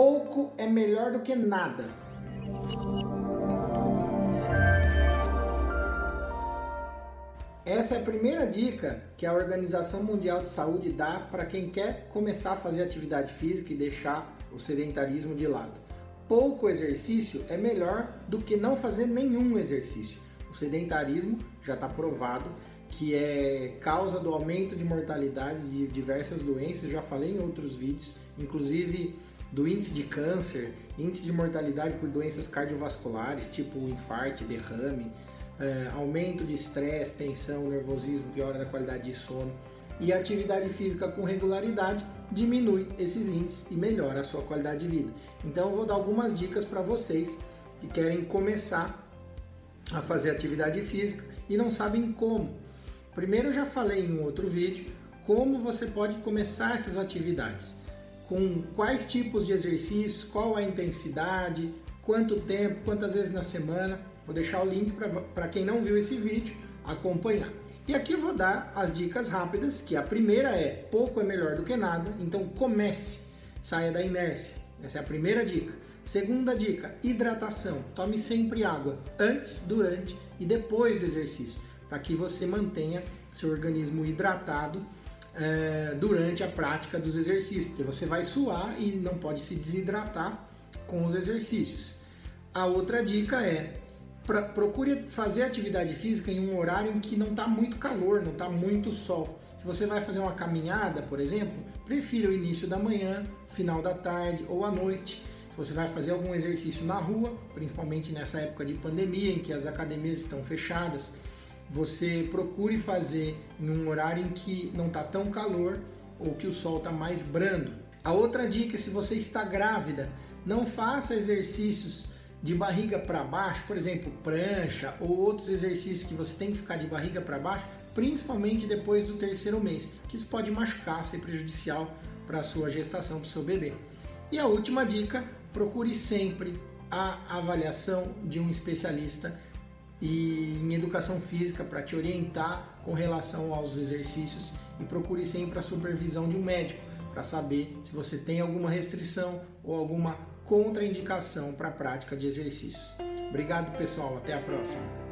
pouco é melhor do que nada. Essa é a primeira dica que a Organização Mundial de Saúde dá para quem quer começar a fazer atividade física e deixar o sedentarismo de lado. Pouco exercício é melhor do que não fazer nenhum exercício. O sedentarismo já está provado que é causa do aumento de mortalidade de diversas doenças, já falei em outros vídeos, inclusive do índice de câncer, índice de mortalidade por doenças cardiovasculares, tipo infarto, derrame, é, aumento de estresse, tensão, nervosismo, piora da qualidade de sono. E a atividade física com regularidade diminui esses índices e melhora a sua qualidade de vida. Então eu vou dar algumas dicas para vocês que querem começar a fazer atividade física e não sabem como. Primeiro eu já falei em um outro vídeo como você pode começar essas atividades. Com quais tipos de exercícios, qual a intensidade, quanto tempo, quantas vezes na semana. Vou deixar o link para quem não viu esse vídeo acompanhar. E aqui eu vou dar as dicas rápidas, que a primeira é pouco é melhor do que nada, então comece, saia da inércia. Essa é a primeira dica. Segunda dica, hidratação. Tome sempre água antes, durante e depois do exercício, para que você mantenha seu organismo hidratado é, durante a prática dos exercícios, porque você vai suar e não pode se desidratar com os exercícios. A outra dica é pra, procure fazer atividade física em um horário em que não está muito calor, não está muito sol. Se você vai fazer uma caminhada, por exemplo, prefira o início da manhã, final da tarde ou à noite. Se você vai fazer algum exercício na rua, principalmente nessa época de pandemia em que as academias estão fechadas, você procure fazer em um horário em que não está tão calor ou que o sol está mais brando. A outra dica, se você está grávida, não faça exercícios de barriga para baixo, por exemplo, prancha ou outros exercícios que você tem que ficar de barriga para baixo, principalmente depois do terceiro mês, que isso pode machucar, ser prejudicial para a sua gestação, para o seu bebê. E a última dica, procure sempre a avaliação de um especialista e em educação física para te orientar com relação aos exercícios e procure sempre a supervisão de um médico para saber se você tem alguma restrição ou alguma contraindicação para a prática de exercícios. Obrigado, pessoal. Até a próxima.